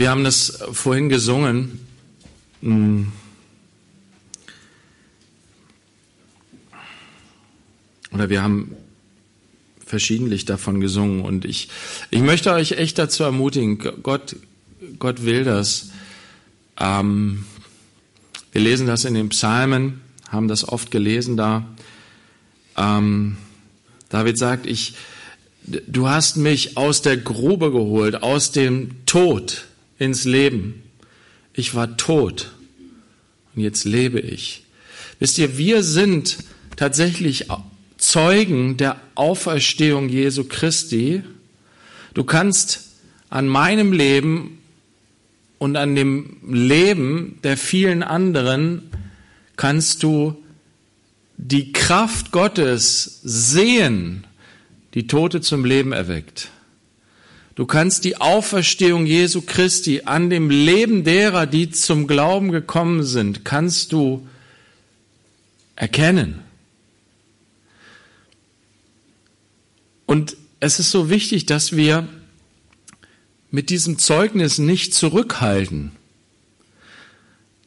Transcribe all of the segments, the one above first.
Wir haben das vorhin gesungen. Hm. Oder wir haben verschiedentlich davon gesungen. Und ich, ich möchte euch echt dazu ermutigen, Gott, Gott will das. Ähm, wir lesen das in den Psalmen, haben das oft gelesen da. Ähm, David sagt, ich, du hast mich aus der Grube geholt, aus dem Tod ins Leben. Ich war tot und jetzt lebe ich. Wisst ihr, wir sind tatsächlich Zeugen der Auferstehung Jesu Christi. Du kannst an meinem Leben und an dem Leben der vielen anderen kannst du die Kraft Gottes sehen, die Tote zum Leben erweckt. Du kannst die Auferstehung Jesu Christi an dem Leben derer, die zum Glauben gekommen sind, kannst du erkennen. Und es ist so wichtig, dass wir mit diesem Zeugnis nicht zurückhalten,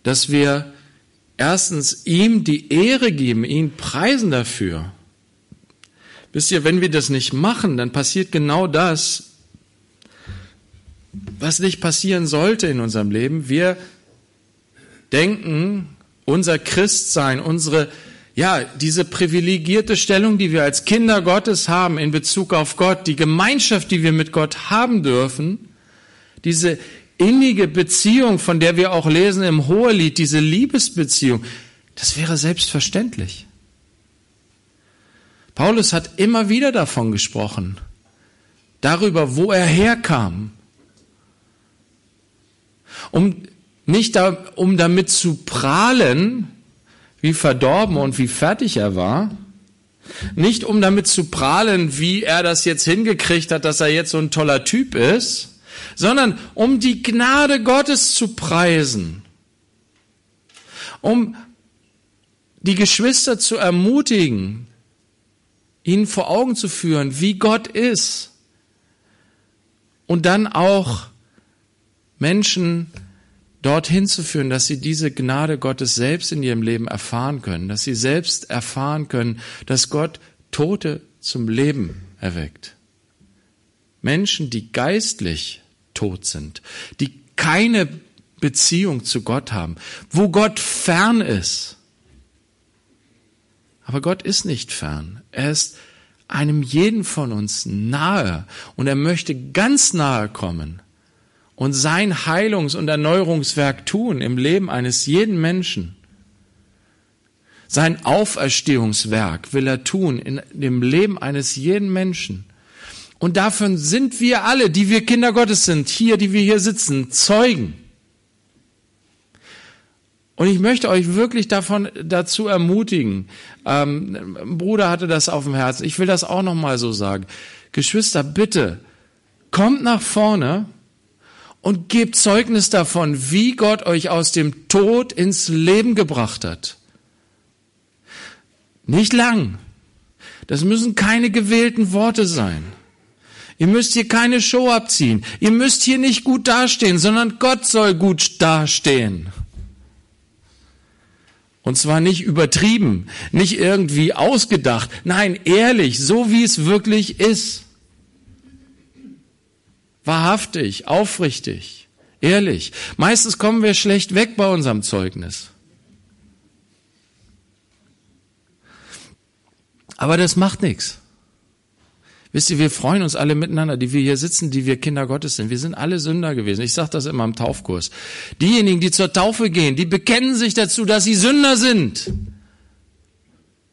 dass wir erstens ihm die Ehre geben, ihn preisen dafür. Wisst ihr, wenn wir das nicht machen, dann passiert genau das, was nicht passieren sollte in unserem Leben. Wir denken, unser Christsein, unsere ja, diese privilegierte Stellung, die wir als Kinder Gottes haben in Bezug auf Gott, die Gemeinschaft, die wir mit Gott haben dürfen, diese innige Beziehung, von der wir auch lesen im Hohelied, diese Liebesbeziehung, das wäre selbstverständlich. Paulus hat immer wieder davon gesprochen, darüber, wo er herkam, um nicht da, um damit zu prahlen, wie verdorben und wie fertig er war. Nicht um damit zu prahlen, wie er das jetzt hingekriegt hat, dass er jetzt so ein toller Typ ist, sondern um die Gnade Gottes zu preisen. Um die Geschwister zu ermutigen, ihnen vor Augen zu führen, wie Gott ist. Und dann auch Menschen dorthin zu führen, dass sie diese Gnade Gottes selbst in ihrem Leben erfahren können, dass sie selbst erfahren können, dass Gott Tote zum Leben erweckt. Menschen, die geistlich tot sind, die keine Beziehung zu Gott haben, wo Gott fern ist. Aber Gott ist nicht fern. Er ist einem jeden von uns nahe und er möchte ganz nahe kommen und sein Heilungs- und Erneuerungswerk tun im Leben eines jeden Menschen. Sein Auferstehungswerk will er tun in dem Leben eines jeden Menschen. Und davon sind wir alle, die wir Kinder Gottes sind, hier, die wir hier sitzen, Zeugen. Und ich möchte euch wirklich davon dazu ermutigen. Ähm, Bruder hatte das auf dem Herzen. Ich will das auch noch mal so sagen. Geschwister, bitte kommt nach vorne und gebt Zeugnis davon, wie Gott euch aus dem Tod ins Leben gebracht hat. Nicht lang. Das müssen keine gewählten Worte sein. Ihr müsst hier keine Show abziehen. Ihr müsst hier nicht gut dastehen, sondern Gott soll gut dastehen. Und zwar nicht übertrieben, nicht irgendwie ausgedacht. Nein, ehrlich, so wie es wirklich ist. Wahrhaftig, aufrichtig, ehrlich. Meistens kommen wir schlecht weg bei unserem Zeugnis. Aber das macht nichts. Wisst ihr, wir freuen uns alle miteinander, die wir hier sitzen, die wir Kinder Gottes sind. Wir sind alle Sünder gewesen. Ich sage das immer im Taufkurs. Diejenigen, die zur Taufe gehen, die bekennen sich dazu, dass sie Sünder sind.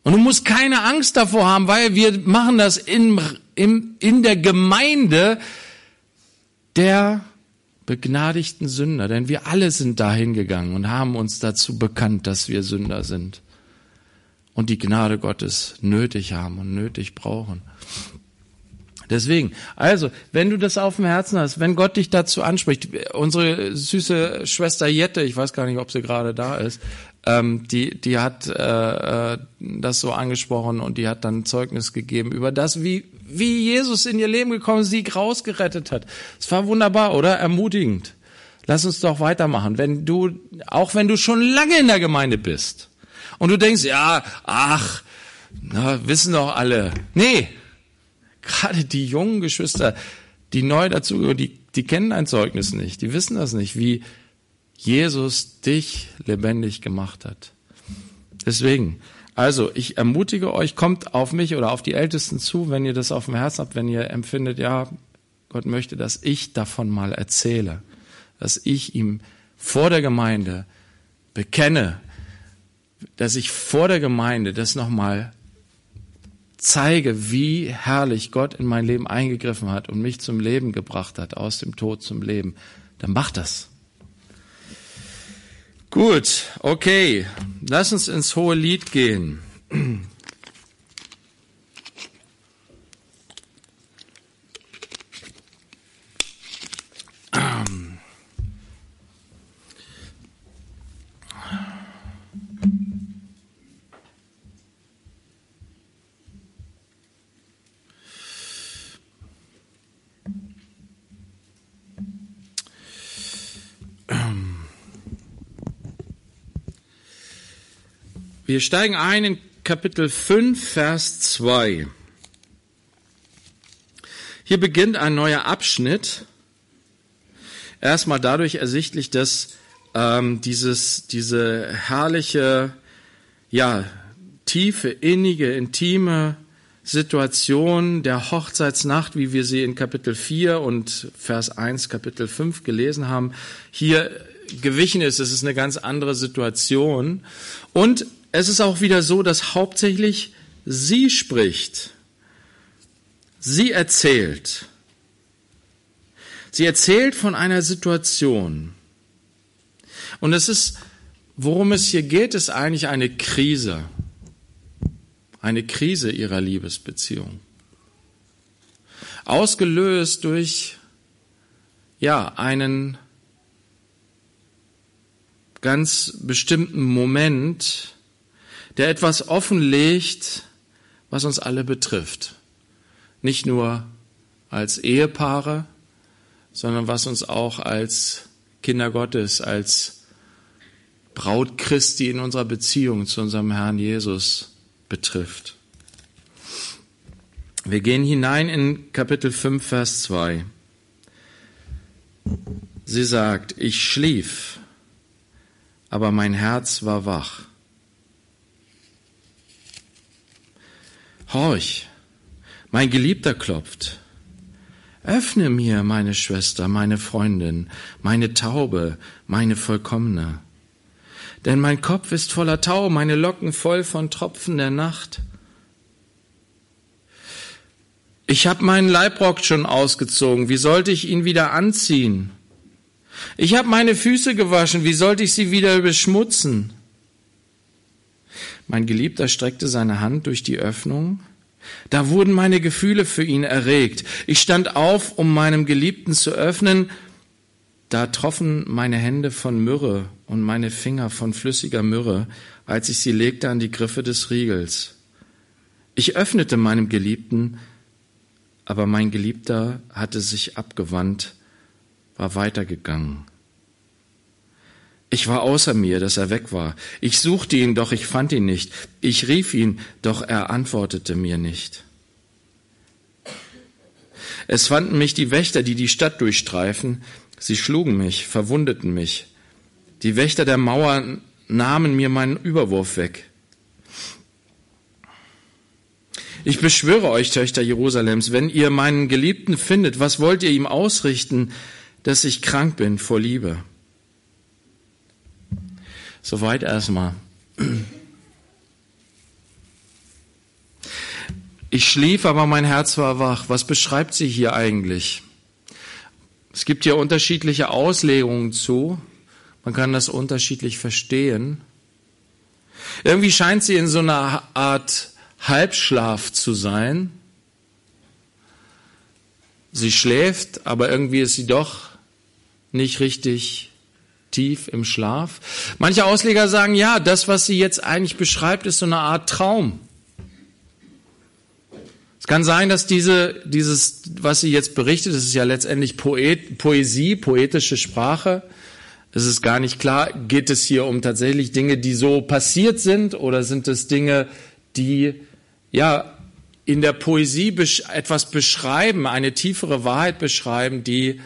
Und du musst keine Angst davor haben, weil wir machen das in, in, in der Gemeinde der begnadigten Sünder, denn wir alle sind dahin gegangen und haben uns dazu bekannt, dass wir Sünder sind und die Gnade Gottes nötig haben und nötig brauchen. Deswegen, also, wenn du das auf dem Herzen hast, wenn Gott dich dazu anspricht, unsere süße Schwester Jette, ich weiß gar nicht, ob sie gerade da ist, ähm, die, die hat äh, äh das so angesprochen und die hat dann Zeugnis gegeben über das, wie, wie Jesus in ihr Leben gekommen ist, sie rausgerettet hat. Es war wunderbar, oder? Ermutigend. Lass uns doch weitermachen. Wenn du, auch wenn du schon lange in der Gemeinde bist und du denkst, ja, ach, na, wissen doch alle. Nee, gerade die jungen Geschwister, die neu dazu, die, die kennen ein Zeugnis nicht. Die wissen das nicht, wie Jesus dich lebendig gemacht hat. Deswegen, also ich ermutige euch, kommt auf mich oder auf die Ältesten zu, wenn ihr das auf dem Herzen habt, wenn ihr empfindet, ja, Gott möchte, dass ich davon mal erzähle, dass ich ihm vor der Gemeinde bekenne, dass ich vor der Gemeinde das nochmal zeige, wie herrlich Gott in mein Leben eingegriffen hat und mich zum Leben gebracht hat, aus dem Tod zum Leben, dann mach das. Gut, okay, lass uns ins hohe Lied gehen. Wir steigen ein in Kapitel 5, Vers 2. Hier beginnt ein neuer Abschnitt. Erstmal dadurch ersichtlich, dass ähm, dieses, diese herrliche, ja, tiefe, innige, intime Situation der Hochzeitsnacht, wie wir sie in Kapitel 4 und Vers 1, Kapitel 5 gelesen haben, hier gewichen ist. Es ist eine ganz andere Situation. Und es ist auch wieder so, dass hauptsächlich sie spricht. Sie erzählt. Sie erzählt von einer Situation. Und es ist, worum es hier geht, ist eigentlich eine Krise. Eine Krise ihrer Liebesbeziehung. Ausgelöst durch, ja, einen ganz bestimmten Moment, der etwas offenlegt, was uns alle betrifft. Nicht nur als Ehepaare, sondern was uns auch als Kinder Gottes, als Braut Christi in unserer Beziehung zu unserem Herrn Jesus betrifft. Wir gehen hinein in Kapitel 5, Vers 2. Sie sagt, ich schlief, aber mein Herz war wach. Horch, mein Geliebter klopft. Öffne mir, meine Schwester, meine Freundin, meine Taube, meine Vollkommene. Denn mein Kopf ist voller Tau, meine Locken voll von Tropfen der Nacht. Ich habe meinen Leibrock schon ausgezogen, wie sollte ich ihn wieder anziehen? Ich habe meine Füße gewaschen, wie sollte ich sie wieder beschmutzen? Mein Geliebter streckte seine Hand durch die Öffnung. Da wurden meine Gefühle für ihn erregt. Ich stand auf, um meinem Geliebten zu öffnen. Da troffen meine Hände von Myrrhe und meine Finger von flüssiger Myrrhe, als ich sie legte an die Griffe des Riegels. Ich öffnete meinem Geliebten, aber mein Geliebter hatte sich abgewandt, war weitergegangen. Ich war außer mir, dass er weg war. Ich suchte ihn, doch ich fand ihn nicht. Ich rief ihn, doch er antwortete mir nicht. Es fanden mich die Wächter, die die Stadt durchstreifen. Sie schlugen mich, verwundeten mich. Die Wächter der Mauer nahmen mir meinen Überwurf weg. Ich beschwöre euch, Töchter Jerusalems, wenn ihr meinen Geliebten findet, was wollt ihr ihm ausrichten, dass ich krank bin vor Liebe? Soweit erstmal. Ich schlief, aber mein Herz war wach. Was beschreibt sie hier eigentlich? Es gibt hier unterschiedliche Auslegungen zu. Man kann das unterschiedlich verstehen. Irgendwie scheint sie in so einer Art Halbschlaf zu sein. Sie schläft, aber irgendwie ist sie doch nicht richtig tief im Schlaf. Manche Ausleger sagen, ja, das, was sie jetzt eigentlich beschreibt, ist so eine Art Traum. Es kann sein, dass diese, dieses, was sie jetzt berichtet, das ist ja letztendlich Poet, Poesie, poetische Sprache. Es ist gar nicht klar, geht es hier um tatsächlich Dinge, die so passiert sind oder sind es Dinge, die, ja, in der Poesie etwas beschreiben, eine tiefere Wahrheit beschreiben, die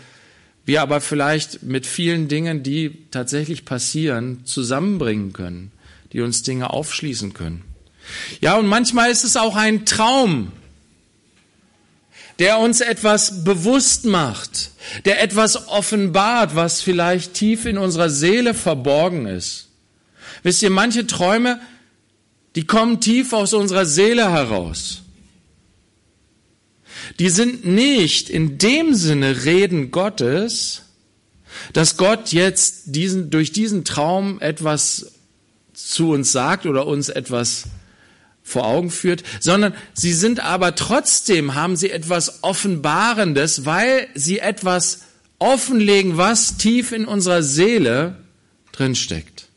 wir aber vielleicht mit vielen Dingen, die tatsächlich passieren, zusammenbringen können, die uns Dinge aufschließen können. Ja, und manchmal ist es auch ein Traum, der uns etwas bewusst macht, der etwas offenbart, was vielleicht tief in unserer Seele verborgen ist. Wisst ihr, manche Träume, die kommen tief aus unserer Seele heraus. Die sind nicht in dem Sinne Reden Gottes, dass Gott jetzt diesen, durch diesen Traum etwas zu uns sagt oder uns etwas vor Augen führt, sondern sie sind aber trotzdem, haben sie etwas Offenbarendes, weil sie etwas offenlegen, was tief in unserer Seele drinsteckt.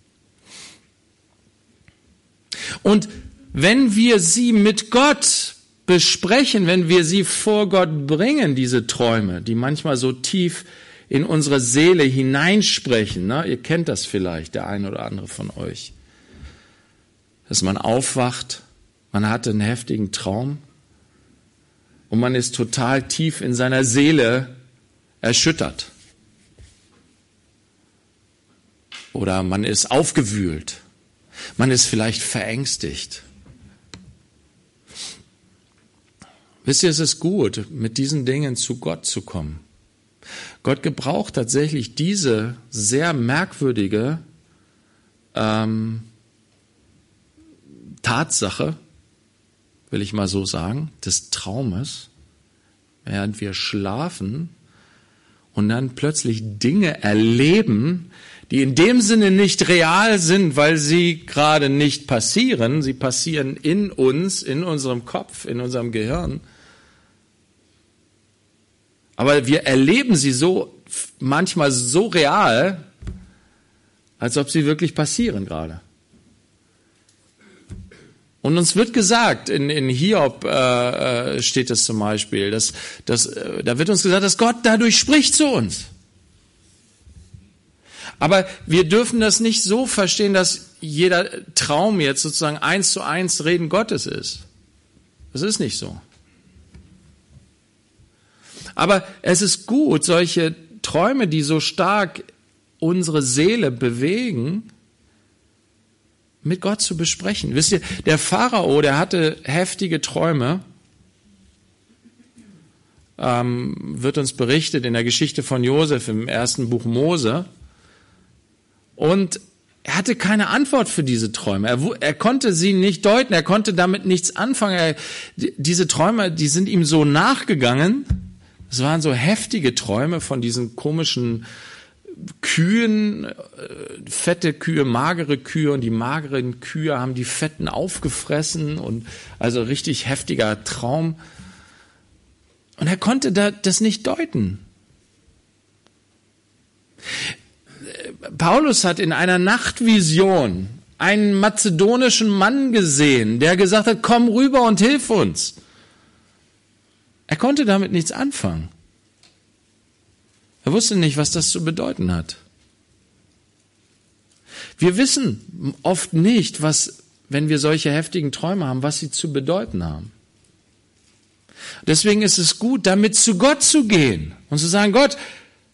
Und wenn wir sie mit Gott besprechen, wenn wir sie vor Gott bringen, diese Träume, die manchmal so tief in unsere Seele hineinsprechen, ne? ihr kennt das vielleicht, der ein oder andere von euch, dass man aufwacht man hatte einen heftigen Traum und man ist total tief in seiner Seele erschüttert. Oder man ist aufgewühlt. Man ist vielleicht verängstigt. Wisst ihr, es ist gut, mit diesen Dingen zu Gott zu kommen. Gott gebraucht tatsächlich diese sehr merkwürdige ähm, Tatsache, will ich mal so sagen, des Traumes, während wir schlafen und dann plötzlich Dinge erleben, die in dem Sinne nicht real sind, weil sie gerade nicht passieren. Sie passieren in uns, in unserem Kopf, in unserem Gehirn. Aber wir erleben sie so, manchmal so real, als ob sie wirklich passieren gerade. Und uns wird gesagt, in, in Hiob äh, äh, steht es zum Beispiel, dass, dass, äh, da wird uns gesagt, dass Gott dadurch spricht zu uns. Aber wir dürfen das nicht so verstehen, dass jeder Traum jetzt sozusagen eins zu eins Reden Gottes ist. Das ist nicht so. Aber es ist gut, solche Träume, die so stark unsere Seele bewegen, mit Gott zu besprechen. Wisst ihr, der Pharao, der hatte heftige Träume, ähm, wird uns berichtet in der Geschichte von Josef im ersten Buch Mose. Und er hatte keine Antwort für diese Träume. Er, er, konnte sie nicht deuten. Er konnte damit nichts anfangen. Er, diese Träume, die sind ihm so nachgegangen. Es waren so heftige Träume von diesen komischen Kühen, äh, fette Kühe, magere Kühe und die mageren Kühe haben die fetten aufgefressen und also richtig heftiger Traum. Und er konnte das nicht deuten. Paulus hat in einer Nachtvision einen mazedonischen Mann gesehen, der gesagt hat, komm rüber und hilf uns. Er konnte damit nichts anfangen. Er wusste nicht, was das zu bedeuten hat. Wir wissen oft nicht, was, wenn wir solche heftigen Träume haben, was sie zu bedeuten haben. Deswegen ist es gut, damit zu Gott zu gehen und zu sagen, Gott,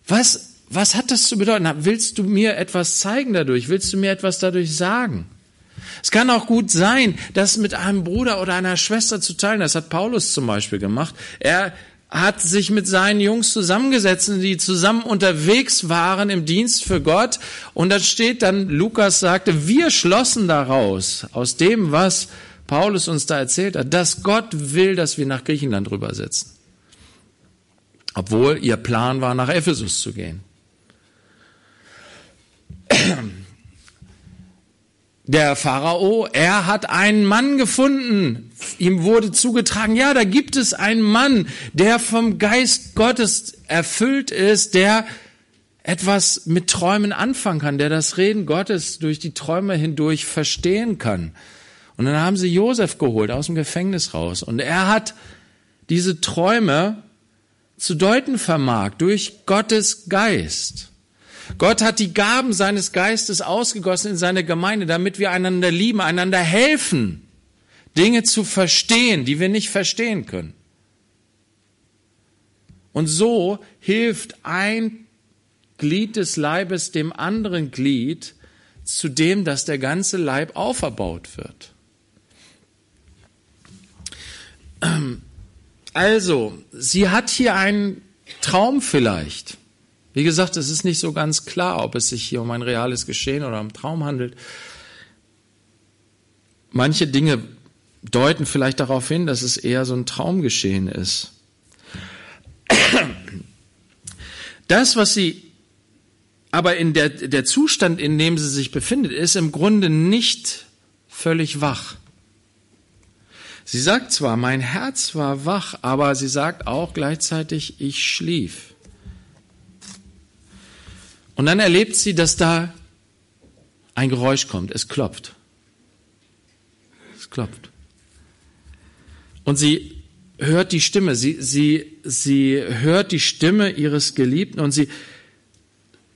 was, was hat das zu bedeuten? Willst du mir etwas zeigen dadurch? Willst du mir etwas dadurch sagen? Es kann auch gut sein, das mit einem Bruder oder einer Schwester zu teilen. Das hat Paulus zum Beispiel gemacht. Er hat sich mit seinen Jungs zusammengesetzt, die zusammen unterwegs waren im Dienst für Gott. Und da steht dann, Lukas sagte, wir schlossen daraus, aus dem, was Paulus uns da erzählt hat, dass Gott will, dass wir nach Griechenland rübersetzen. Obwohl ihr Plan war, nach Ephesus zu gehen. Der Pharao, er hat einen Mann gefunden. Ihm wurde zugetragen, ja, da gibt es einen Mann, der vom Geist Gottes erfüllt ist, der etwas mit Träumen anfangen kann, der das Reden Gottes durch die Träume hindurch verstehen kann. Und dann haben sie Josef geholt aus dem Gefängnis raus. Und er hat diese Träume zu deuten vermag durch Gottes Geist. Gott hat die Gaben seines Geistes ausgegossen in seine Gemeinde, damit wir einander lieben, einander helfen, Dinge zu verstehen, die wir nicht verstehen können. Und so hilft ein Glied des Leibes dem anderen Glied, zu dem, dass der ganze Leib auferbaut wird. Also, sie hat hier einen Traum vielleicht. Wie gesagt, es ist nicht so ganz klar, ob es sich hier um ein reales Geschehen oder um Traum handelt. Manche Dinge deuten vielleicht darauf hin, dass es eher so ein Traumgeschehen ist. Das, was sie aber in der, der Zustand, in dem sie sich befindet, ist im Grunde nicht völlig wach. Sie sagt zwar, mein Herz war wach, aber sie sagt auch gleichzeitig, ich schlief. Und dann erlebt sie, dass da ein Geräusch kommt. Es klopft. Es klopft. Und sie hört die Stimme. Sie, sie, sie hört die Stimme ihres Geliebten und sie,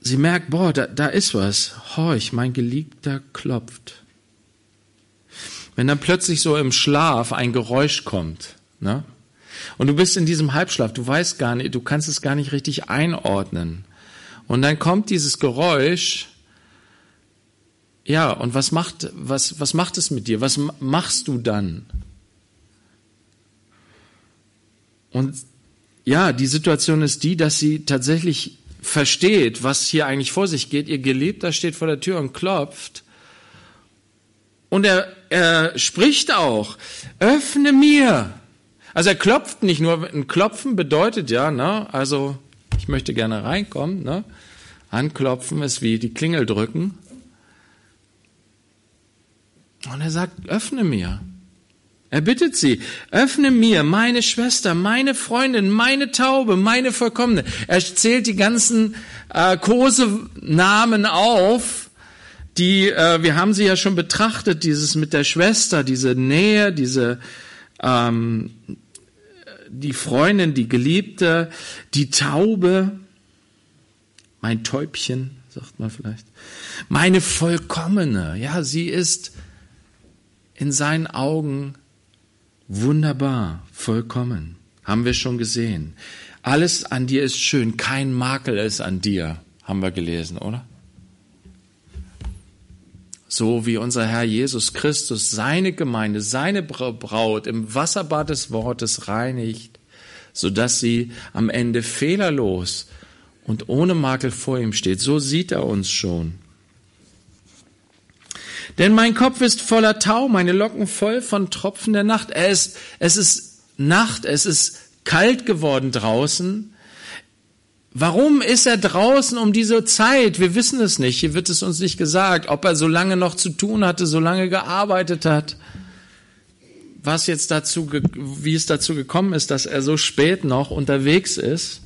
sie merkt, boah, da, da ist was. Horch, mein Geliebter klopft. Wenn dann plötzlich so im Schlaf ein Geräusch kommt, ne? Und du bist in diesem Halbschlaf, du weißt gar nicht, du kannst es gar nicht richtig einordnen. Und dann kommt dieses Geräusch, ja, und was macht, was, was macht es mit dir? Was machst du dann? Und ja, die Situation ist die, dass sie tatsächlich versteht, was hier eigentlich vor sich geht. Ihr Geliebter steht vor der Tür und klopft. Und er, er spricht auch, öffne mir. Also er klopft nicht nur, ein Klopfen bedeutet ja, ne, also ich möchte gerne reinkommen, ne. Anklopfen ist wie die Klingel drücken. Und er sagt, öffne mir. Er bittet sie, öffne mir, meine Schwester, meine Freundin, meine Taube, meine Vollkommene. Er zählt die ganzen äh, Kosenamen auf, die, äh, wir haben sie ja schon betrachtet, dieses mit der Schwester, diese Nähe, diese, ähm, die Freundin, die Geliebte, die Taube, mein Täubchen, sagt man vielleicht, meine Vollkommene, ja, sie ist in seinen Augen wunderbar, vollkommen, haben wir schon gesehen. Alles an dir ist schön, kein Makel ist an dir, haben wir gelesen, oder? so wie unser Herr Jesus Christus seine Gemeinde, seine Braut im Wasserbad des Wortes reinigt, so dass sie am Ende fehlerlos und ohne Makel vor ihm steht. So sieht er uns schon. Denn mein Kopf ist voller Tau, meine Locken voll von Tropfen der Nacht. Es ist, es ist Nacht, es ist kalt geworden draußen. Warum ist er draußen um diese Zeit? Wir wissen es nicht. Hier wird es uns nicht gesagt, ob er so lange noch zu tun hatte, so lange gearbeitet hat. Was jetzt dazu, wie es dazu gekommen ist, dass er so spät noch unterwegs ist.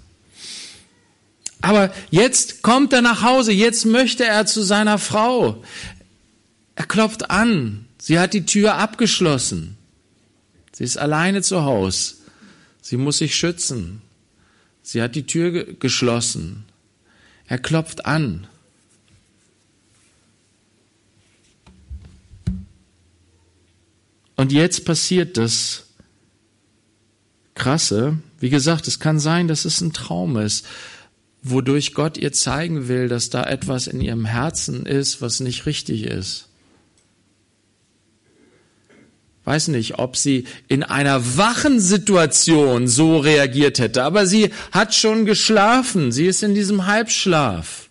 Aber jetzt kommt er nach Hause. Jetzt möchte er zu seiner Frau. Er klopft an. Sie hat die Tür abgeschlossen. Sie ist alleine zu Hause. Sie muss sich schützen. Sie hat die Tür geschlossen. Er klopft an. Und jetzt passiert das Krasse. Wie gesagt, es kann sein, dass es ein Traum ist, wodurch Gott ihr zeigen will, dass da etwas in ihrem Herzen ist, was nicht richtig ist weiß nicht, ob sie in einer wachen Situation so reagiert hätte, aber sie hat schon geschlafen, sie ist in diesem Halbschlaf.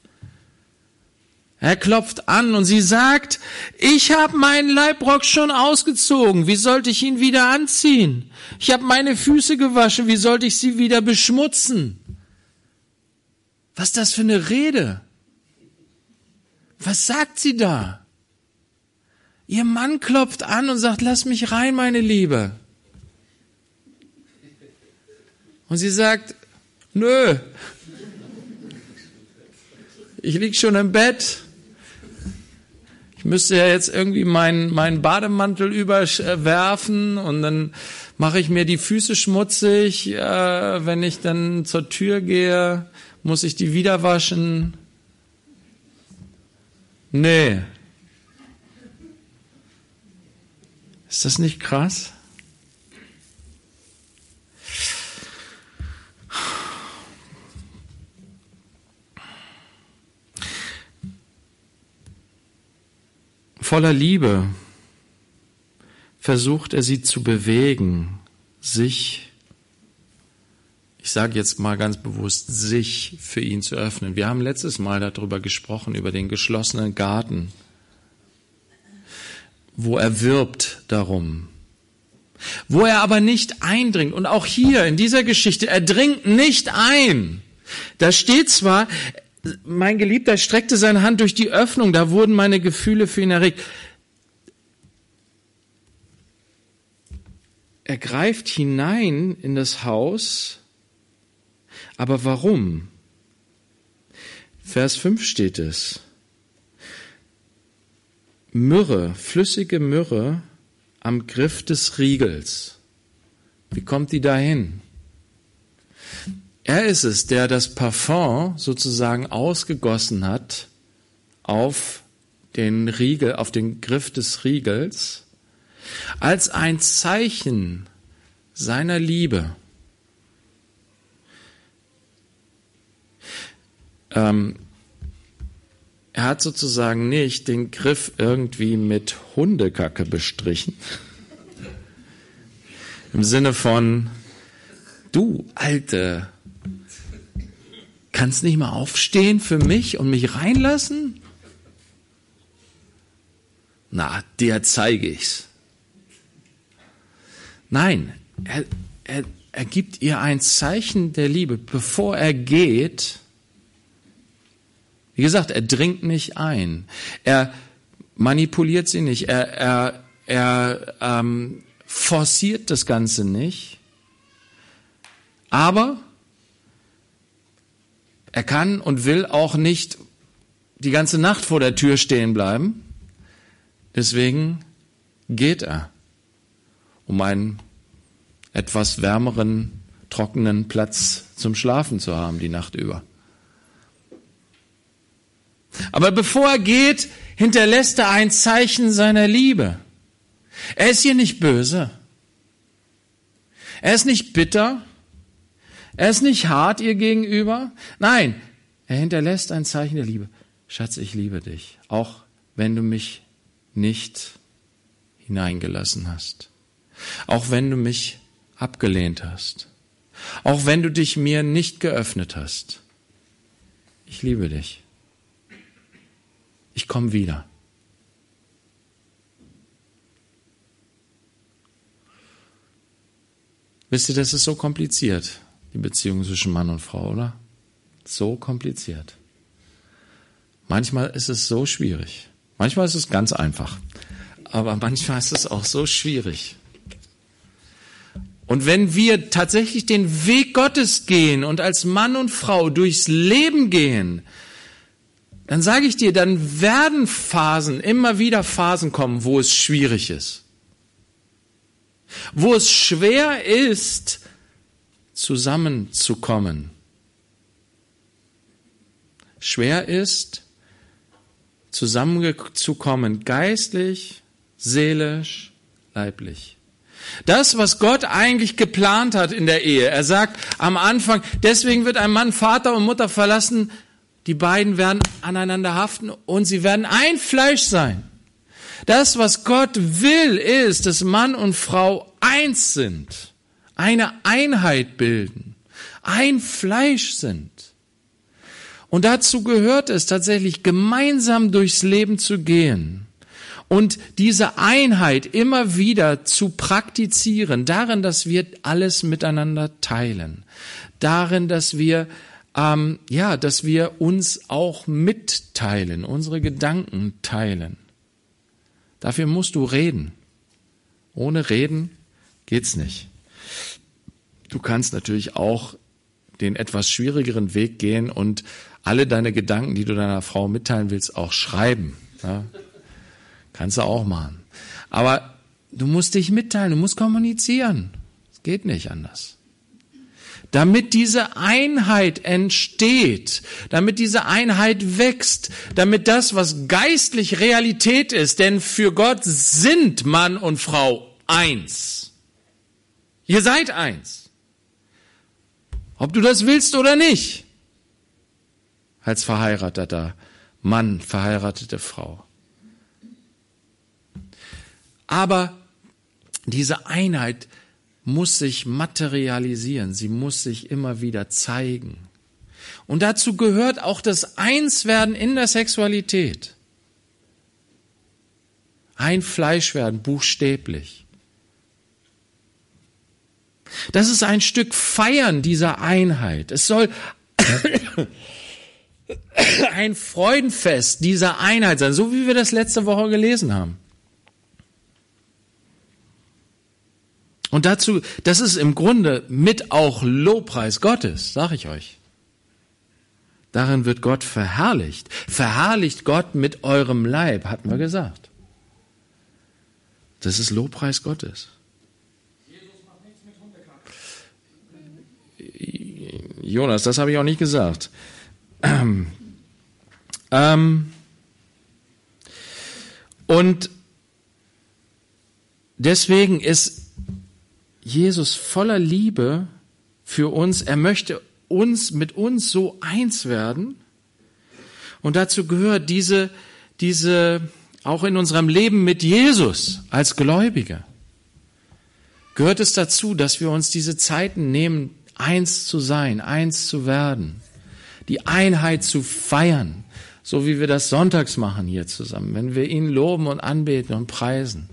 Er klopft an und sie sagt, ich habe meinen Leibrock schon ausgezogen, wie sollte ich ihn wieder anziehen? Ich habe meine Füße gewaschen, wie sollte ich sie wieder beschmutzen? Was das für eine Rede? Was sagt sie da? Ihr Mann klopft an und sagt, lass mich rein, meine Liebe. Und sie sagt, nö, ich lieg schon im Bett. Ich müsste ja jetzt irgendwie meinen, meinen Bademantel überwerfen und dann Mache ich mir die Füße schmutzig, äh, wenn ich dann zur Tür gehe? Muss ich die wieder waschen? Nee. Ist das nicht krass? Voller Liebe versucht er sie zu bewegen, sich, ich sage jetzt mal ganz bewusst, sich für ihn zu öffnen. Wir haben letztes Mal darüber gesprochen, über den geschlossenen Garten, wo er wirbt darum, wo er aber nicht eindringt. Und auch hier in dieser Geschichte, er dringt nicht ein. Da steht zwar, mein Geliebter streckte seine Hand durch die Öffnung, da wurden meine Gefühle für ihn erregt. Er greift hinein in das Haus, aber warum? Vers 5 steht es. Myrrhe, flüssige Myrrhe am Griff des Riegels. Wie kommt die dahin? Er ist es, der das Parfum sozusagen ausgegossen hat auf den Riegel, auf den Griff des Riegels, als ein Zeichen seiner Liebe. Ähm, er hat sozusagen nicht den Griff irgendwie mit Hundekacke bestrichen. Im Sinne von, du alte kannst nicht mal aufstehen für mich und mich reinlassen? Na, dir zeige ich's. Nein, er, er, er gibt ihr ein Zeichen der Liebe, bevor er geht. Wie gesagt, er dringt nicht ein. Er manipuliert sie nicht. Er, er, er ähm, forciert das Ganze nicht. Aber er kann und will auch nicht die ganze Nacht vor der Tür stehen bleiben. Deswegen geht er, um einen etwas wärmeren, trockenen Platz zum Schlafen zu haben die Nacht über. Aber bevor er geht, hinterlässt er ein Zeichen seiner Liebe. Er ist hier nicht böse. Er ist nicht bitter. Er ist nicht hart ihr gegenüber. Nein, er hinterlässt ein Zeichen der Liebe. Schatz, ich liebe dich, auch wenn du mich nicht hineingelassen hast. Auch wenn du mich abgelehnt hast. Auch wenn du dich mir nicht geöffnet hast. Ich liebe dich. Ich komme wieder. Wisst ihr, das ist so kompliziert die Beziehung zwischen Mann und Frau, oder? So kompliziert. Manchmal ist es so schwierig. Manchmal ist es ganz einfach. Aber manchmal ist es auch so schwierig. Und wenn wir tatsächlich den Weg Gottes gehen und als Mann und Frau durchs Leben gehen, dann sage ich dir, dann werden Phasen, immer wieder Phasen kommen, wo es schwierig ist. Wo es schwer ist, zusammenzukommen. Schwer ist, zusammenzukommen, geistlich, seelisch, leiblich. Das, was Gott eigentlich geplant hat in der Ehe. Er sagt am Anfang, deswegen wird ein Mann Vater und Mutter verlassen, die beiden werden aneinander haften und sie werden ein Fleisch sein. Das, was Gott will, ist, dass Mann und Frau eins sind eine Einheit bilden, ein Fleisch sind. Und dazu gehört es tatsächlich, gemeinsam durchs Leben zu gehen und diese Einheit immer wieder zu praktizieren, darin, dass wir alles miteinander teilen, darin, dass wir ähm, ja, dass wir uns auch mitteilen, unsere Gedanken teilen. Dafür musst du reden. Ohne Reden geht's nicht. Du kannst natürlich auch den etwas schwierigeren Weg gehen und alle deine Gedanken, die du deiner Frau mitteilen willst, auch schreiben. Ja? Kannst du auch machen. Aber du musst dich mitteilen, du musst kommunizieren. Geht nicht anders. Damit diese Einheit entsteht, damit diese Einheit wächst, damit das, was geistlich Realität ist, denn für Gott sind Mann und Frau eins. Ihr seid eins. Ob du das willst oder nicht. Als verheirateter Mann, verheiratete Frau. Aber diese Einheit muss sich materialisieren, sie muss sich immer wieder zeigen. Und dazu gehört auch das Einswerden in der Sexualität. Ein Fleisch werden, buchstäblich. Das ist ein Stück Feiern dieser Einheit. Es soll ein Freudenfest dieser Einheit sein, so wie wir das letzte Woche gelesen haben. Und dazu, das ist im Grunde mit auch Lobpreis Gottes, sag ich euch. Darin wird Gott verherrlicht. Verherrlicht Gott mit eurem Leib, hatten wir gesagt. Das ist Lobpreis Gottes. Jonas, das habe ich auch nicht gesagt. Ähm, und deswegen ist Jesus voller Liebe für uns. Er möchte uns mit uns so eins werden. Und dazu gehört diese, diese, auch in unserem Leben mit Jesus als Gläubige, gehört es dazu, dass wir uns diese Zeiten nehmen, eins zu sein, eins zu werden, die Einheit zu feiern, so wie wir das sonntags machen hier zusammen, wenn wir ihn loben und anbeten und preisen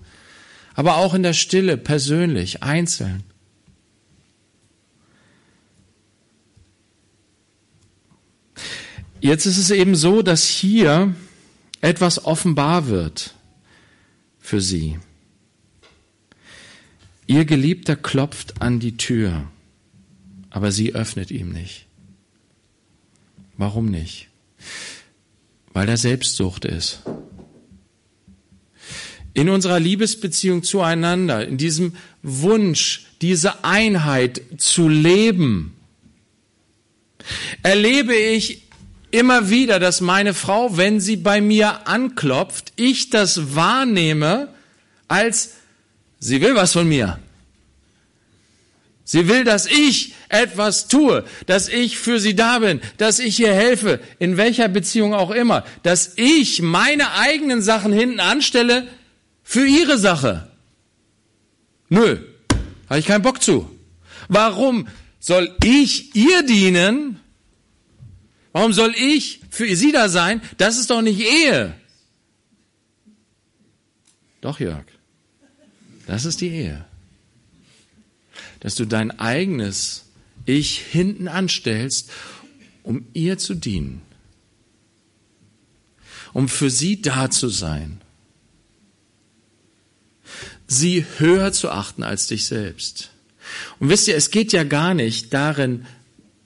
aber auch in der Stille, persönlich, einzeln. Jetzt ist es eben so, dass hier etwas offenbar wird für sie. Ihr Geliebter klopft an die Tür, aber sie öffnet ihm nicht. Warum nicht? Weil er Selbstsucht ist in unserer Liebesbeziehung zueinander, in diesem Wunsch, diese Einheit zu leben, erlebe ich immer wieder, dass meine Frau, wenn sie bei mir anklopft, ich das wahrnehme als, sie will was von mir. Sie will, dass ich etwas tue, dass ich für sie da bin, dass ich ihr helfe, in welcher Beziehung auch immer, dass ich meine eigenen Sachen hinten anstelle, für ihre Sache. Nö, habe ich keinen Bock zu. Warum soll ich ihr dienen? Warum soll ich für sie da sein? Das ist doch nicht Ehe. Doch, Jörg. Das ist die Ehe. Dass du dein eigenes Ich hinten anstellst, um ihr zu dienen. Um für sie da zu sein sie höher zu achten als dich selbst. Und wisst ihr, es geht ja gar nicht darin,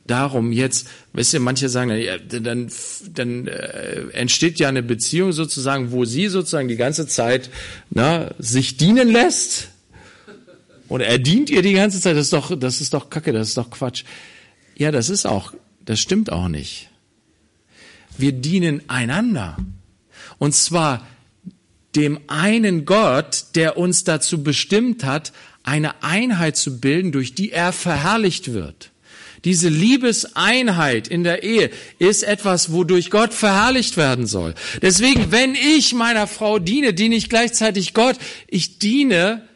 darum jetzt, wisst ihr, manche sagen, dann, dann äh, entsteht ja eine Beziehung sozusagen, wo sie sozusagen die ganze Zeit na, sich dienen lässt. Oder er dient ihr die ganze Zeit. Das ist doch, das ist doch Kacke, das ist doch Quatsch. Ja, das ist auch, das stimmt auch nicht. Wir dienen einander. Und zwar dem einen Gott, der uns dazu bestimmt hat, eine Einheit zu bilden, durch die er verherrlicht wird. Diese Liebeseinheit in der Ehe ist etwas, wodurch Gott verherrlicht werden soll. Deswegen, wenn ich meiner Frau diene, diene ich gleichzeitig Gott. Ich diene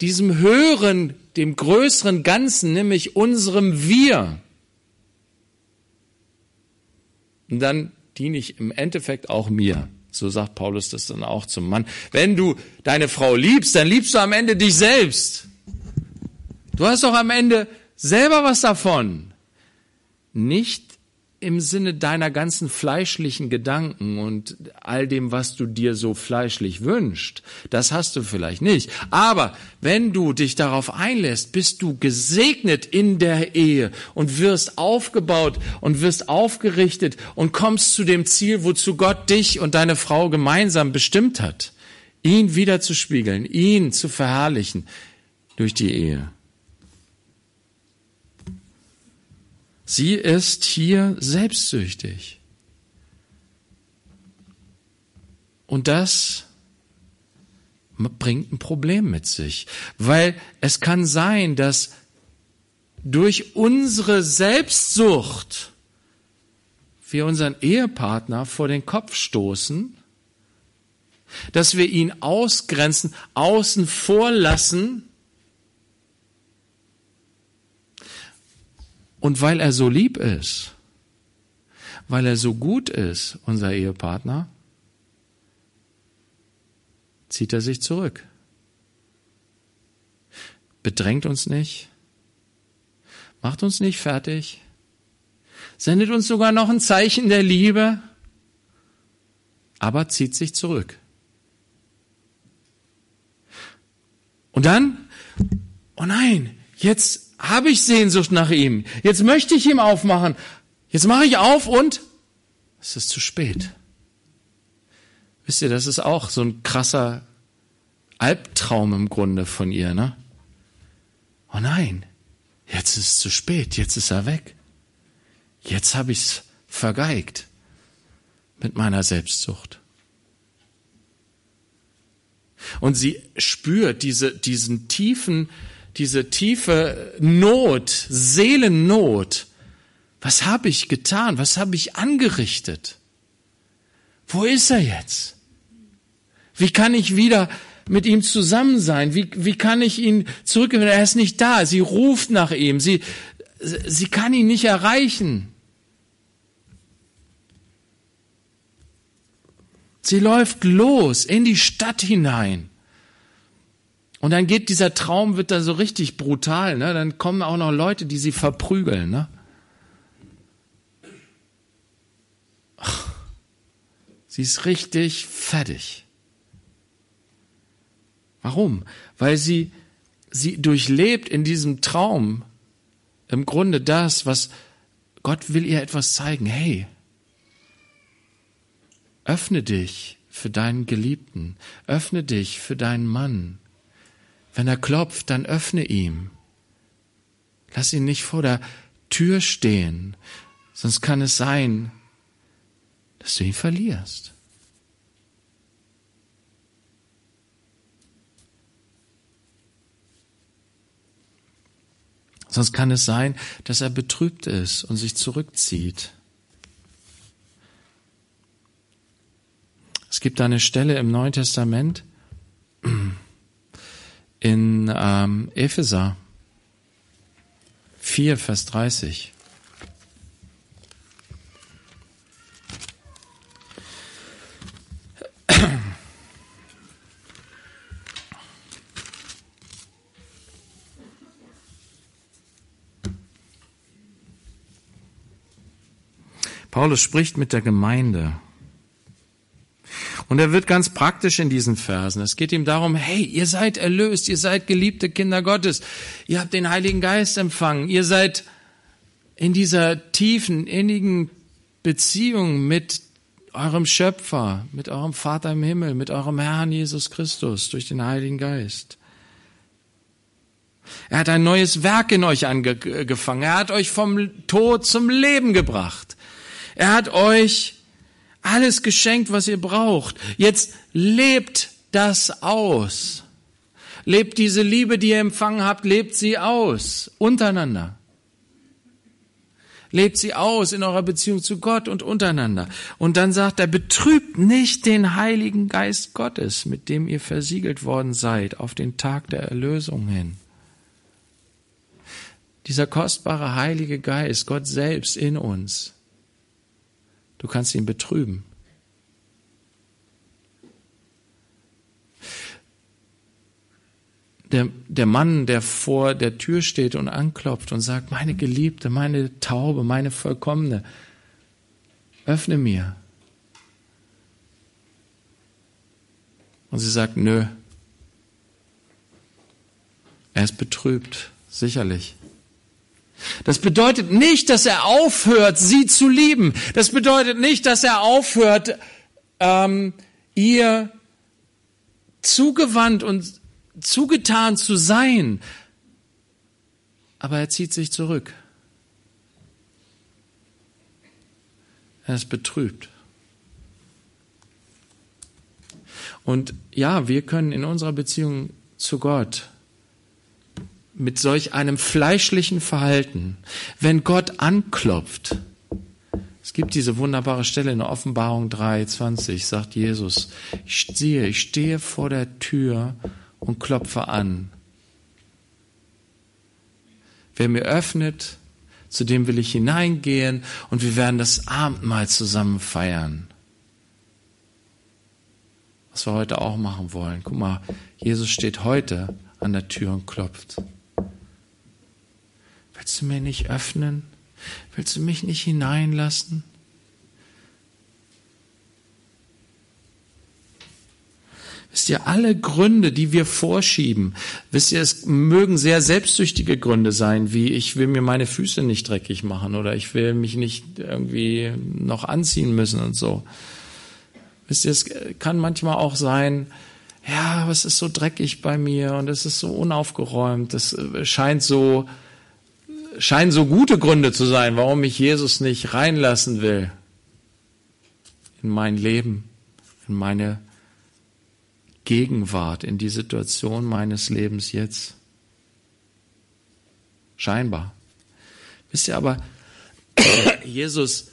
diesem höheren, dem größeren Ganzen, nämlich unserem Wir. Und dann diene ich im Endeffekt auch mir. So sagt Paulus das dann auch zum Mann. Wenn du deine Frau liebst, dann liebst du am Ende dich selbst. Du hast doch am Ende selber was davon. Nicht im Sinne deiner ganzen fleischlichen Gedanken und all dem, was du dir so fleischlich wünschst. Das hast du vielleicht nicht. Aber wenn du dich darauf einlässt, bist du gesegnet in der Ehe und wirst aufgebaut und wirst aufgerichtet und kommst zu dem Ziel, wozu Gott dich und deine Frau gemeinsam bestimmt hat. Ihn wieder zu spiegeln, ihn zu verherrlichen durch die Ehe. Sie ist hier selbstsüchtig. Und das bringt ein Problem mit sich, weil es kann sein, dass durch unsere Selbstsucht wir unseren Ehepartner vor den Kopf stoßen, dass wir ihn ausgrenzen, außen vor lassen, und weil er so lieb ist, weil er so gut ist, unser Ehepartner, zieht er sich zurück. Bedrängt uns nicht, macht uns nicht fertig, sendet uns sogar noch ein Zeichen der Liebe, aber zieht sich zurück. Und dann, oh nein, jetzt habe ich Sehnsucht nach ihm. Jetzt möchte ich ihm aufmachen. Jetzt mache ich auf und es ist zu spät. Wisst ihr, das ist auch so ein krasser Albtraum im Grunde von ihr, ne? Oh nein, jetzt ist es zu spät, jetzt ist er weg. Jetzt habe ich's vergeigt mit meiner Selbstsucht. Und sie spürt diese, diesen tiefen, diese tiefe Not, Seelennot. Was habe ich getan? Was habe ich angerichtet? Wo ist er jetzt? Wie kann ich wieder mit ihm zusammen sein? Wie, wie kann ich ihn zurückgewinnen? Er ist nicht da. Sie ruft nach ihm. Sie, sie kann ihn nicht erreichen. Sie läuft los in die Stadt hinein. Und dann geht dieser Traum, wird da so richtig brutal. Ne? Dann kommen auch noch Leute, die sie verprügeln. Ne? Sie ist richtig fertig. Warum? Weil sie, sie durchlebt in diesem Traum im Grunde das, was Gott will ihr etwas zeigen. Hey, öffne dich für deinen Geliebten, öffne dich für deinen Mann, wenn er klopft, dann öffne ihm. Lass ihn nicht vor der Tür stehen, sonst kann es sein, dass du ihn verlierst. Sonst kann es sein, dass er betrübt ist und sich zurückzieht. Es gibt eine Stelle im Neuen Testament, in ähm, Epheser 4, Vers 30. Paulus spricht mit der Gemeinde. Und er wird ganz praktisch in diesen Versen. Es geht ihm darum, hey, ihr seid erlöst, ihr seid geliebte Kinder Gottes, ihr habt den Heiligen Geist empfangen, ihr seid in dieser tiefen, innigen Beziehung mit eurem Schöpfer, mit eurem Vater im Himmel, mit eurem Herrn Jesus Christus durch den Heiligen Geist. Er hat ein neues Werk in euch angefangen. Er hat euch vom Tod zum Leben gebracht. Er hat euch alles geschenkt, was ihr braucht. Jetzt lebt das aus. Lebt diese Liebe, die ihr empfangen habt, lebt sie aus untereinander. Lebt sie aus in eurer Beziehung zu Gott und untereinander. Und dann sagt er, betrübt nicht den Heiligen Geist Gottes, mit dem ihr versiegelt worden seid auf den Tag der Erlösung hin. Dieser kostbare Heilige Geist, Gott selbst in uns, Du kannst ihn betrüben. Der, der Mann, der vor der Tür steht und anklopft und sagt, meine Geliebte, meine Taube, meine Vollkommene, öffne mir. Und sie sagt, nö. Er ist betrübt, sicherlich. Das bedeutet nicht, dass er aufhört, sie zu lieben. Das bedeutet nicht, dass er aufhört, ähm, ihr zugewandt und zugetan zu sein. Aber er zieht sich zurück. er ist betrübt. Und ja, wir können in unserer Beziehung zu Gott mit solch einem fleischlichen Verhalten, wenn Gott anklopft, es gibt diese wunderbare Stelle in der Offenbarung 3,20, sagt Jesus, ich sehe, ich stehe vor der Tür und klopfe an. Wer mir öffnet, zu dem will ich hineingehen und wir werden das Abendmahl zusammen feiern. Was wir heute auch machen wollen. Guck mal, Jesus steht heute an der Tür und klopft. Willst du mir nicht öffnen? Willst du mich nicht hineinlassen? Wisst ihr, alle Gründe, die wir vorschieben, wisst ihr, es mögen sehr selbstsüchtige Gründe sein, wie ich will mir meine Füße nicht dreckig machen oder ich will mich nicht irgendwie noch anziehen müssen und so. Wisst ihr, es kann manchmal auch sein, ja, aber es ist so dreckig bei mir und es ist so unaufgeräumt, es scheint so, scheinen so gute Gründe zu sein, warum ich Jesus nicht reinlassen will in mein Leben, in meine Gegenwart, in die Situation meines Lebens jetzt. Scheinbar. Wisst ihr aber, Jesus,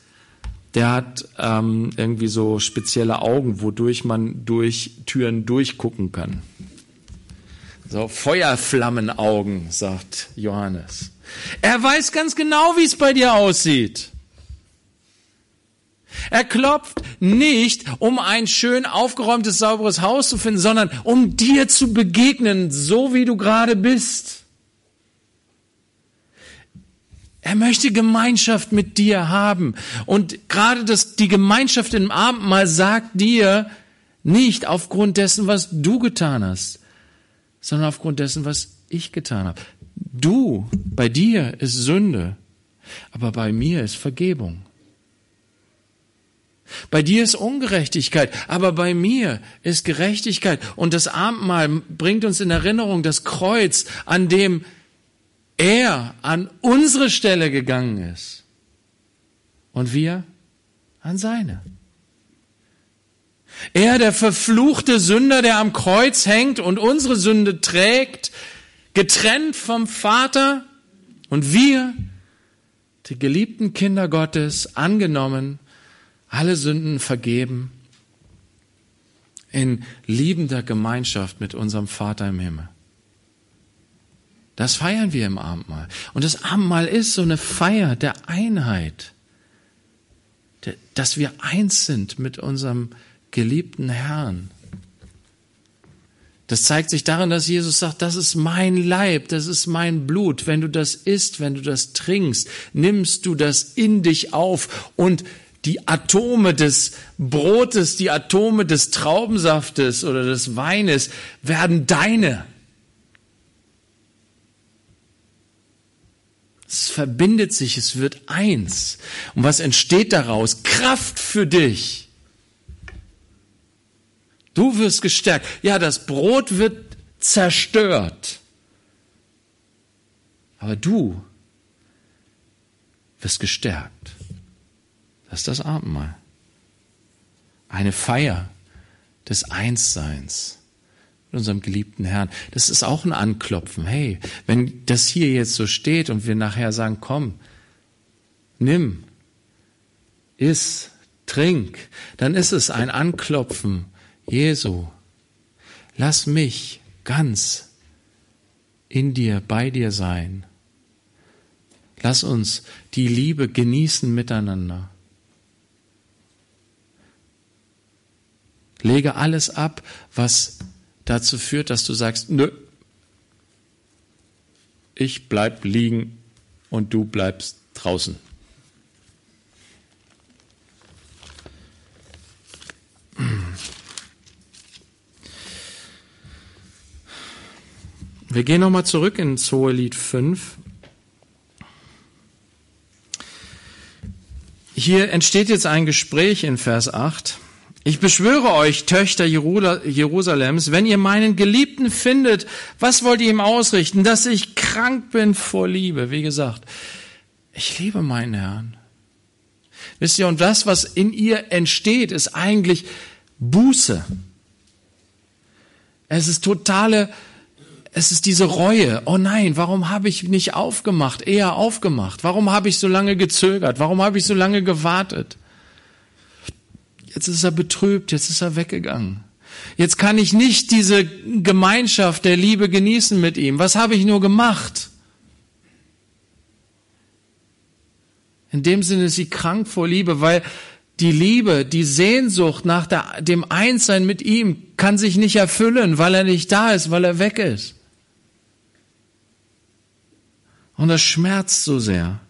der hat ähm, irgendwie so spezielle Augen, wodurch man durch Türen durchgucken kann. So Feuerflammenaugen, sagt Johannes. Er weiß ganz genau, wie es bei dir aussieht. Er klopft nicht, um ein schön aufgeräumtes, sauberes Haus zu finden, sondern um dir zu begegnen, so wie du gerade bist. Er möchte Gemeinschaft mit dir haben. Und gerade das, die Gemeinschaft im Abendmahl sagt dir nicht aufgrund dessen, was du getan hast, sondern aufgrund dessen, was ich getan habe. Du, bei dir ist Sünde, aber bei mir ist Vergebung. Bei dir ist Ungerechtigkeit, aber bei mir ist Gerechtigkeit. Und das Abendmahl bringt uns in Erinnerung das Kreuz, an dem er an unsere Stelle gegangen ist. Und wir an seine. Er, der verfluchte Sünder, der am Kreuz hängt und unsere Sünde trägt, getrennt vom Vater und wir, die geliebten Kinder Gottes, angenommen alle Sünden vergeben, in liebender Gemeinschaft mit unserem Vater im Himmel. Das feiern wir im Abendmahl. Und das Abendmahl ist so eine Feier der Einheit, dass wir eins sind mit unserem geliebten Herrn. Das zeigt sich darin, dass Jesus sagt, das ist mein Leib, das ist mein Blut. Wenn du das isst, wenn du das trinkst, nimmst du das in dich auf und die Atome des Brotes, die Atome des Traubensaftes oder des Weines werden deine. Es verbindet sich, es wird eins. Und was entsteht daraus? Kraft für dich. Du wirst gestärkt. Ja, das Brot wird zerstört. Aber du wirst gestärkt. Das ist das Abendmahl. Eine Feier des Einsseins mit unserem geliebten Herrn. Das ist auch ein Anklopfen. Hey, wenn das hier jetzt so steht und wir nachher sagen, komm, nimm, iss, trink, dann ist es ein Anklopfen. Jesu, lass mich ganz in dir, bei dir sein. Lass uns die Liebe genießen miteinander. Lege alles ab, was dazu führt, dass du sagst, nö, ich bleib liegen und du bleibst draußen. Wir gehen nochmal zurück in Zoelied 5. Hier entsteht jetzt ein Gespräch in Vers 8. Ich beschwöre euch, Töchter Jerusalems, wenn ihr meinen Geliebten findet, was wollt ihr ihm ausrichten? Dass ich krank bin vor Liebe. Wie gesagt, ich liebe meinen Herrn. Wisst ihr, und das, was in ihr entsteht, ist eigentlich Buße. Es ist totale, es ist diese Reue. Oh nein, warum habe ich nicht aufgemacht, eher aufgemacht? Warum habe ich so lange gezögert? Warum habe ich so lange gewartet? Jetzt ist er betrübt, jetzt ist er weggegangen. Jetzt kann ich nicht diese Gemeinschaft der Liebe genießen mit ihm. Was habe ich nur gemacht? In dem Sinne ist sie krank vor Liebe, weil die Liebe, die Sehnsucht nach der, dem Einssein mit ihm kann sich nicht erfüllen, weil er nicht da ist, weil er weg ist. Und das schmerzt so sehr.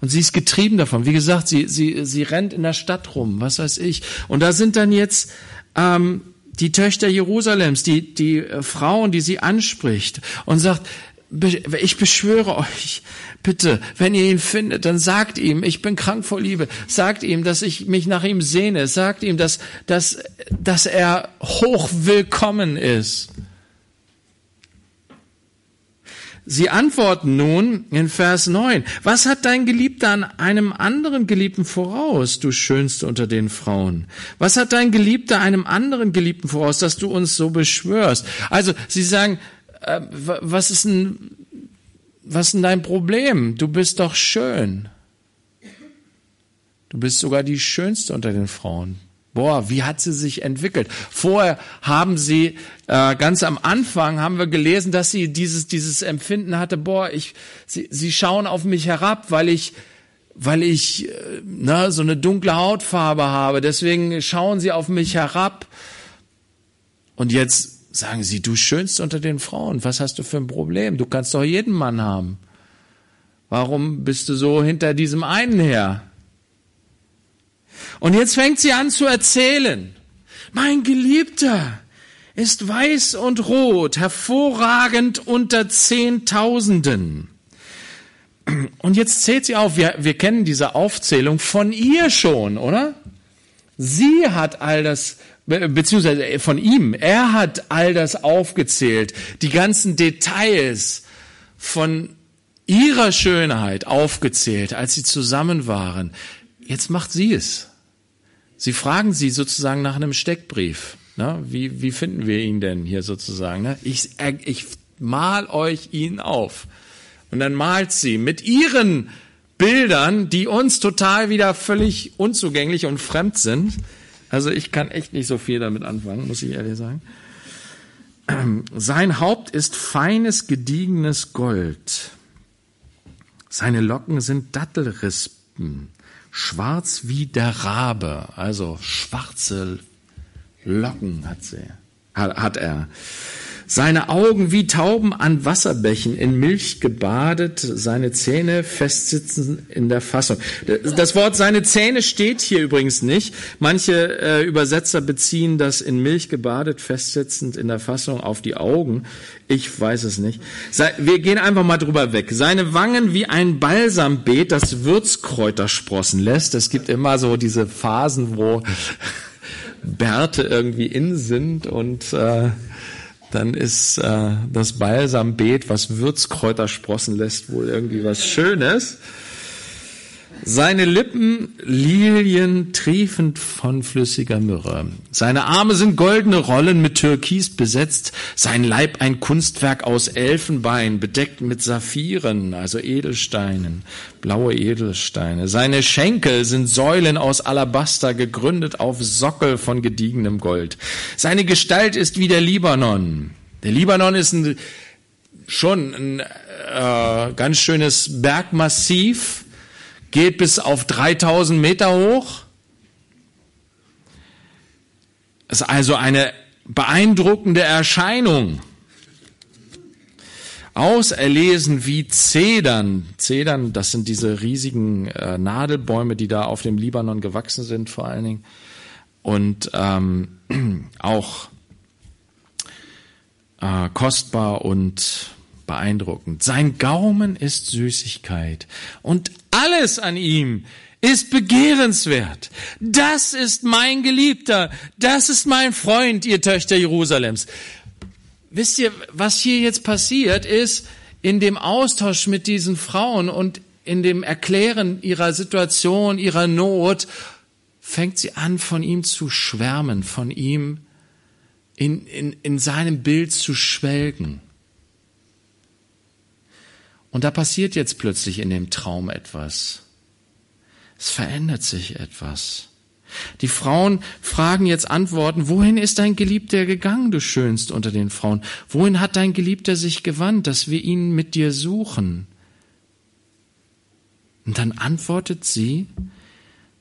Und sie ist getrieben davon. Wie gesagt, sie, sie, sie rennt in der Stadt rum, was weiß ich. Und da sind dann jetzt ähm, die Töchter Jerusalems, die, die äh, Frauen, die sie anspricht und sagt, ich beschwöre euch, bitte, wenn ihr ihn findet, dann sagt ihm, ich bin krank vor Liebe. Sagt ihm, dass ich mich nach ihm sehne. Sagt ihm, dass, dass, dass er hochwillkommen ist. Sie antworten nun in Vers 9, was hat dein Geliebter an einem anderen Geliebten voraus, du Schönste unter den Frauen? Was hat dein Geliebter einem anderen Geliebten voraus, dass du uns so beschwörst? Also, sie sagen, äh, was ist denn, was ist denn dein Problem? Du bist doch schön. Du bist sogar die Schönste unter den Frauen. Boah, wie hat sie sich entwickelt? Vorher haben sie, äh, ganz am Anfang haben wir gelesen, dass sie dieses, dieses Empfinden hatte, boah, ich, sie, sie schauen auf mich herab, weil ich, weil ich äh, ne, so eine dunkle Hautfarbe habe. Deswegen schauen sie auf mich herab. Und jetzt sagen sie, du schönst unter den Frauen. Was hast du für ein Problem? Du kannst doch jeden Mann haben. Warum bist du so hinter diesem einen her? Und jetzt fängt sie an zu erzählen. Mein Geliebter ist weiß und rot, hervorragend unter Zehntausenden. Und jetzt zählt sie auf, wir, wir kennen diese Aufzählung von ihr schon, oder? Sie hat all das, beziehungsweise von ihm, er hat all das aufgezählt, die ganzen Details von ihrer Schönheit aufgezählt, als sie zusammen waren. Jetzt macht sie es. Sie fragen sie sozusagen nach einem Steckbrief. Ne? Wie, wie finden wir ihn denn hier sozusagen? Ne? Ich, ich mal euch ihn auf. Und dann malt sie mit ihren Bildern, die uns total wieder völlig unzugänglich und fremd sind. Also ich kann echt nicht so viel damit anfangen, muss ich ehrlich sagen. Sein Haupt ist feines, gediegenes Gold. Seine Locken sind Dattelrispen schwarz wie der Rabe, also schwarze Locken hat sie, hat er. Seine Augen wie Tauben an Wasserbächen in Milch gebadet, seine Zähne festsitzen in der Fassung. Das Wort seine Zähne steht hier übrigens nicht. Manche äh, Übersetzer beziehen das in Milch gebadet, festsitzend in der Fassung auf die Augen. Ich weiß es nicht. Wir gehen einfach mal drüber weg. Seine Wangen wie ein Balsambeet, das Würzkräuter sprossen lässt. Es gibt immer so diese Phasen, wo Bärte irgendwie in sind und äh, dann ist äh, das Balsambeet, was Würzkräuter sprossen lässt, wohl irgendwie was Schönes. Seine Lippen Lilien triefend von flüssiger Myrrhe. Seine Arme sind goldene Rollen mit Türkis besetzt. Sein Leib ein Kunstwerk aus Elfenbein, bedeckt mit Saphiren, also Edelsteinen, blaue Edelsteine. Seine Schenkel sind Säulen aus Alabaster, gegründet auf Sockel von gediegenem Gold. Seine Gestalt ist wie der Libanon. Der Libanon ist ein, schon ein äh, ganz schönes Bergmassiv geht bis auf 3000 Meter hoch. Das ist also eine beeindruckende Erscheinung. Auserlesen wie Zedern. Zedern, das sind diese riesigen äh, Nadelbäume, die da auf dem Libanon gewachsen sind, vor allen Dingen. Und ähm, auch äh, kostbar und beeindruckend. Sein Gaumen ist Süßigkeit und alles an ihm ist begehrenswert. Das ist mein Geliebter, das ist mein Freund, ihr Töchter Jerusalems. Wisst ihr, was hier jetzt passiert ist, in dem Austausch mit diesen Frauen und in dem Erklären ihrer Situation, ihrer Not, fängt sie an, von ihm zu schwärmen, von ihm in, in, in seinem Bild zu schwelgen. Und da passiert jetzt plötzlich in dem Traum etwas. Es verändert sich etwas. Die Frauen fragen jetzt Antworten, wohin ist dein Geliebter gegangen, du schönst unter den Frauen? Wohin hat dein Geliebter sich gewandt, dass wir ihn mit dir suchen? Und dann antwortet sie,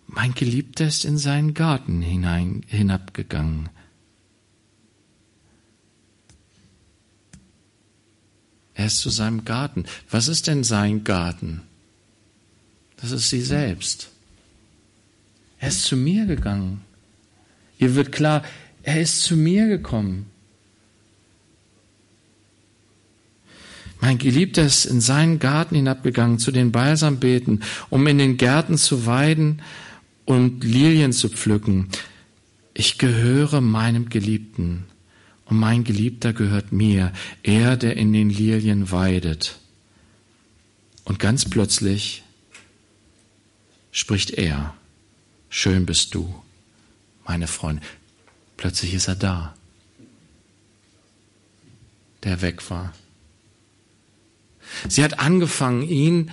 mein Geliebter ist in seinen Garten hinein, hinabgegangen. Er ist zu seinem Garten. Was ist denn sein Garten? Das ist sie selbst. Er ist zu mir gegangen. Ihr wird klar, er ist zu mir gekommen. Mein Geliebter ist in seinen Garten hinabgegangen, zu den Balsambeeten, um in den Gärten zu weiden und Lilien zu pflücken. Ich gehöre meinem Geliebten und mein Geliebter gehört mir, er, der in den Lilien weidet. Und ganz plötzlich spricht er. Schön bist du, meine Freundin. Plötzlich ist er da, der weg war. Sie hat angefangen, ihn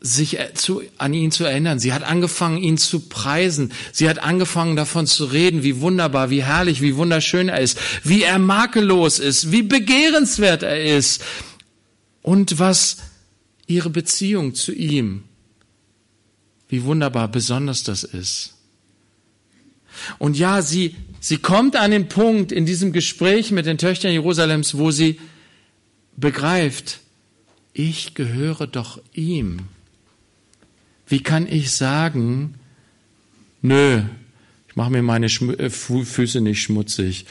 sich zu, an ihn zu erinnern. Sie hat angefangen, ihn zu preisen. Sie hat angefangen, davon zu reden, wie wunderbar, wie herrlich, wie wunderschön er ist, wie er makellos ist, wie begehrenswert er ist und was ihre Beziehung zu ihm wie wunderbar besonders das ist. Und ja, sie, sie kommt an den Punkt in diesem Gespräch mit den Töchtern Jerusalems, wo sie begreift, ich gehöre doch ihm. Wie kann ich sagen, nö, ich mache mir meine Schmu äh, Füße nicht schmutzig,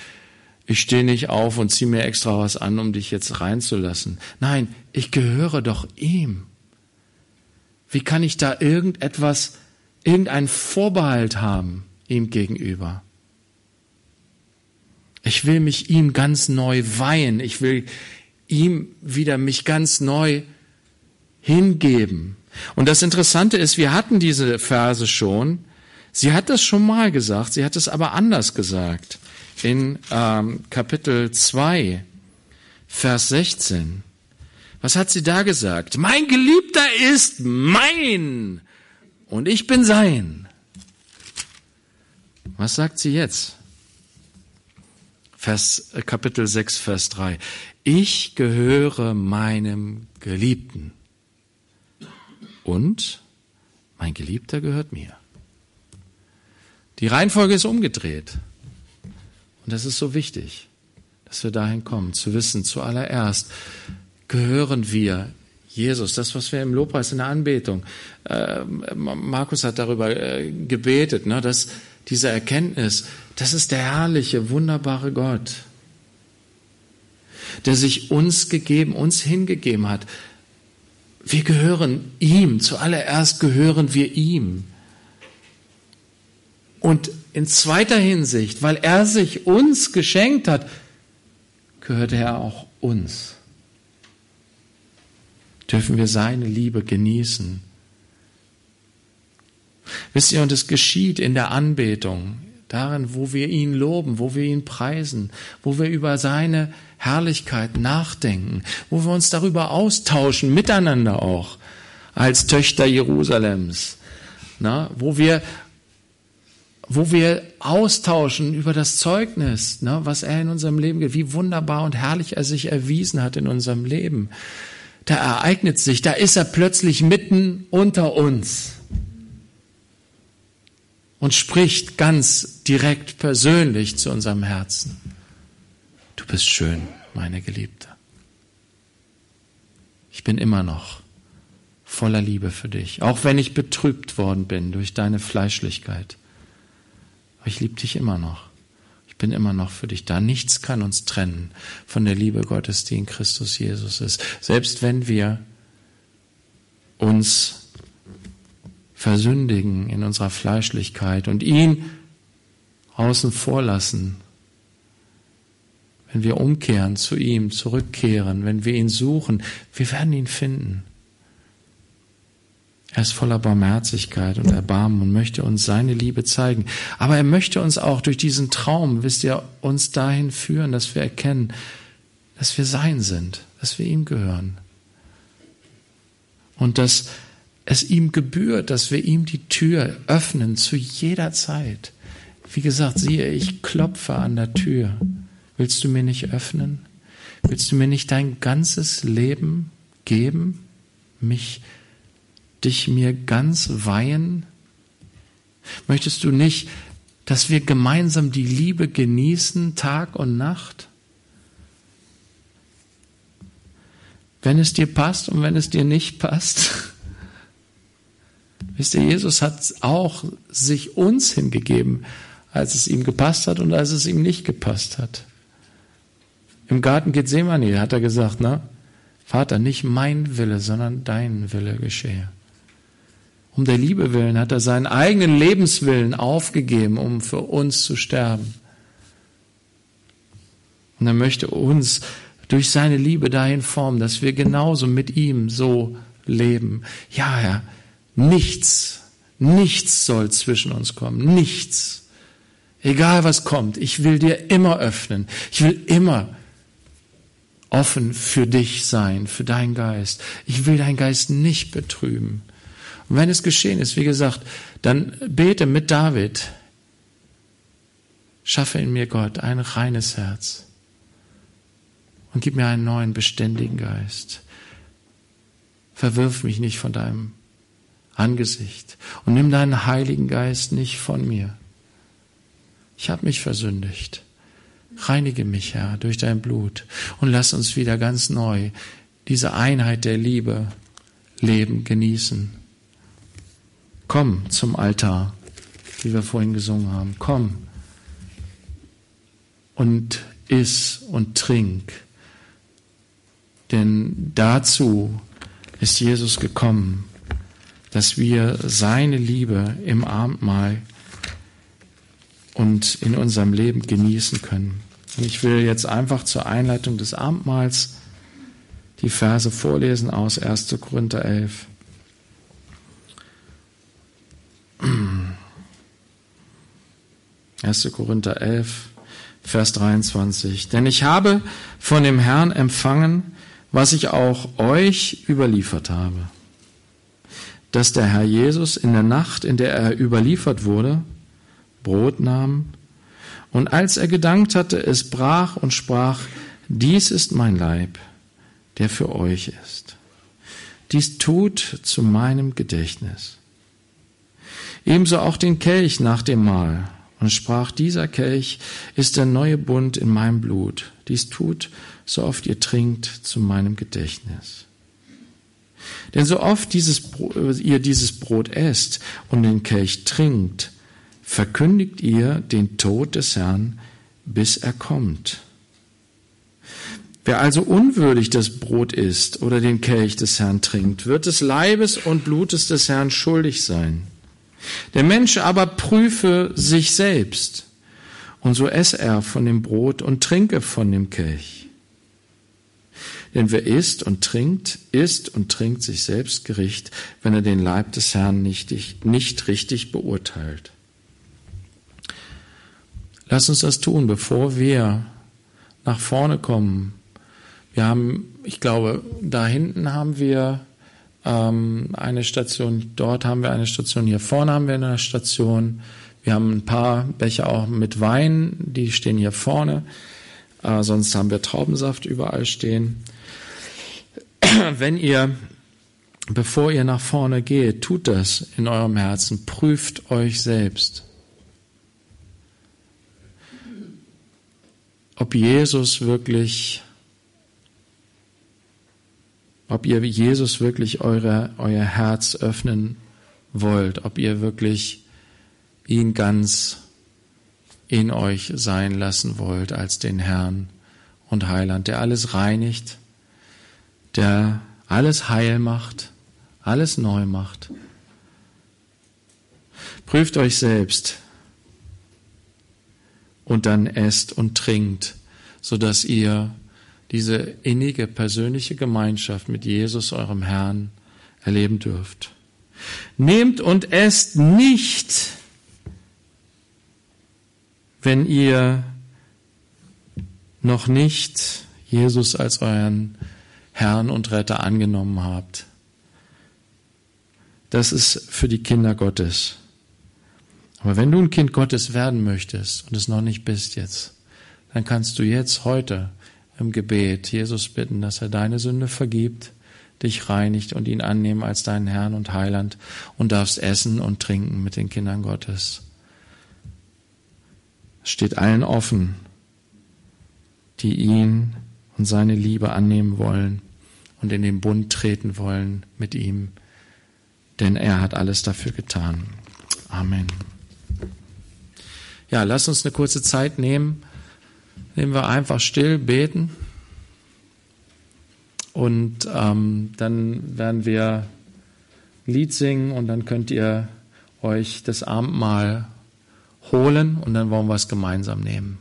ich stehe nicht auf und ziehe mir extra was an, um dich jetzt reinzulassen. Nein, ich gehöre doch ihm. Wie kann ich da irgendetwas, irgendeinen Vorbehalt haben ihm gegenüber? Ich will mich ihm ganz neu weihen. Ich will ihm wieder mich ganz neu hingeben. Und das Interessante ist, wir hatten diese Verse schon. Sie hat das schon mal gesagt, sie hat es aber anders gesagt. In ähm, Kapitel 2, Vers 16. Was hat sie da gesagt? Mein Geliebter ist mein und ich bin sein. Was sagt sie jetzt? Vers, äh, Kapitel 6, Vers 3. Ich gehöre meinem Geliebten und mein Geliebter gehört mir. Die Reihenfolge ist umgedreht. Und das ist so wichtig, dass wir dahin kommen, zu wissen, zuallererst, gehören wir Jesus, das, was wir im Lobpreis in der Anbetung, äh, Markus hat darüber äh, gebetet, ne, dass diese Erkenntnis, das ist der herrliche, wunderbare Gott, der sich uns gegeben, uns hingegeben hat. Wir gehören ihm, zuallererst gehören wir ihm. Und in zweiter Hinsicht, weil er sich uns geschenkt hat, gehört er auch uns dürfen wir seine Liebe genießen. Wisst ihr, und es geschieht in der Anbetung, darin, wo wir ihn loben, wo wir ihn preisen, wo wir über seine Herrlichkeit nachdenken, wo wir uns darüber austauschen, miteinander auch, als Töchter Jerusalems, na, wo wir wo wir austauschen über das Zeugnis, ne, was er in unserem Leben gibt, wie wunderbar und herrlich er sich erwiesen hat in unserem Leben. Da ereignet sich, da ist er plötzlich mitten unter uns und spricht ganz direkt persönlich zu unserem Herzen. Du bist schön, meine Geliebte. Ich bin immer noch voller Liebe für dich, auch wenn ich betrübt worden bin durch deine Fleischlichkeit. Aber ich liebe dich immer noch. Ich bin immer noch für dich da. Nichts kann uns trennen von der Liebe Gottes, die in Christus Jesus ist. Selbst wenn wir uns versündigen in unserer Fleischlichkeit und ihn außen vor lassen, wenn wir umkehren zu ihm, zurückkehren, wenn wir ihn suchen, wir werden ihn finden. Er ist voller Barmherzigkeit und Erbarmen und möchte uns seine Liebe zeigen. Aber er möchte uns auch durch diesen Traum, wisst ihr, uns dahin führen, dass wir erkennen, dass wir sein sind, dass wir ihm gehören. Und dass es ihm gebührt, dass wir ihm die Tür öffnen zu jeder Zeit. Wie gesagt, siehe, ich klopfe an der Tür. Willst du mir nicht öffnen? Willst du mir nicht dein ganzes Leben geben? Mich, dich mir ganz weihen? Möchtest du nicht, dass wir gemeinsam die Liebe genießen, Tag und Nacht? Wenn es dir passt und wenn es dir nicht passt. Wisst ihr, Jesus hat auch sich uns hingegeben, als es ihm gepasst hat und als es ihm nicht gepasst hat. Im Garten Gethsemane hat er gesagt, ne? Vater, nicht mein Wille, sondern dein Wille geschehe. Um der Liebe willen hat er seinen eigenen Lebenswillen aufgegeben, um für uns zu sterben. Und er möchte uns durch seine Liebe dahin formen, dass wir genauso mit ihm so leben. Ja, Herr, nichts, nichts soll zwischen uns kommen, nichts. Egal was kommt, ich will dir immer öffnen. Ich will immer offen für dich sein, für deinen Geist. Ich will deinen Geist nicht betrüben. Und wenn es geschehen ist, wie gesagt, dann bete mit David. Schaffe in mir Gott ein reines Herz und gib mir einen neuen beständigen Geist. Verwirf mich nicht von deinem Angesicht und nimm deinen Heiligen Geist nicht von mir. Ich habe mich versündigt. Reinige mich, Herr, durch dein Blut und lass uns wieder ganz neu diese Einheit der Liebe leben, genießen. Komm zum Altar, wie wir vorhin gesungen haben. Komm und iss und trink. Denn dazu ist Jesus gekommen, dass wir seine Liebe im Abendmahl und in unserem Leben genießen können. Und ich will jetzt einfach zur Einleitung des Abendmahls die Verse vorlesen aus 1. Korinther 11. Erste Korinther 11, Vers 23. Denn ich habe von dem Herrn empfangen, was ich auch euch überliefert habe. Dass der Herr Jesus in der Nacht, in der er überliefert wurde, Brot nahm und als er gedankt hatte, es brach und sprach, dies ist mein Leib, der für euch ist. Dies tut zu meinem Gedächtnis. Ebenso auch den Kelch nach dem Mahl und sprach, dieser Kelch ist der neue Bund in meinem Blut. Dies tut, so oft ihr trinkt, zu meinem Gedächtnis. Denn so oft dieses, ihr dieses Brot esst und den Kelch trinkt, verkündigt ihr den Tod des Herrn, bis er kommt. Wer also unwürdig das Brot isst oder den Kelch des Herrn trinkt, wird des Leibes und Blutes des Herrn schuldig sein. Der Mensch aber prüfe sich selbst, und so esse er von dem Brot und trinke von dem Kelch. Denn wer isst und trinkt, isst und trinkt sich selbst Gericht, wenn er den Leib des Herrn nicht, nicht richtig beurteilt. Lass uns das tun, bevor wir nach vorne kommen. Wir haben, ich glaube, da hinten haben wir ähm, eine Station, dort haben wir eine Station, hier vorne haben wir eine Station. Wir haben ein paar Becher auch mit Wein, die stehen hier vorne. Äh, sonst haben wir Traubensaft überall stehen. Wenn ihr, bevor ihr nach vorne geht, tut das in eurem Herzen, prüft euch selbst. ob Jesus wirklich, ob ihr Jesus wirklich eure, euer Herz öffnen wollt, ob ihr wirklich ihn ganz in euch sein lassen wollt als den Herrn und Heiland, der alles reinigt, der alles heil macht, alles neu macht. Prüft euch selbst, und dann esst und trinkt, so dass ihr diese innige persönliche Gemeinschaft mit Jesus, eurem Herrn, erleben dürft. Nehmt und esst nicht, wenn ihr noch nicht Jesus als euren Herrn und Retter angenommen habt. Das ist für die Kinder Gottes. Aber wenn du ein Kind Gottes werden möchtest und es noch nicht bist jetzt, dann kannst du jetzt heute im Gebet Jesus bitten, dass er deine Sünde vergibt, dich reinigt und ihn annehmen als deinen Herrn und Heiland und darfst essen und trinken mit den Kindern Gottes. Es steht allen offen, die ihn und seine Liebe annehmen wollen und in den Bund treten wollen mit ihm, denn er hat alles dafür getan. Amen. Ja, lass uns eine kurze Zeit nehmen. Nehmen wir einfach still, beten. Und ähm, dann werden wir Lied singen und dann könnt ihr euch das Abendmahl holen und dann wollen wir es gemeinsam nehmen.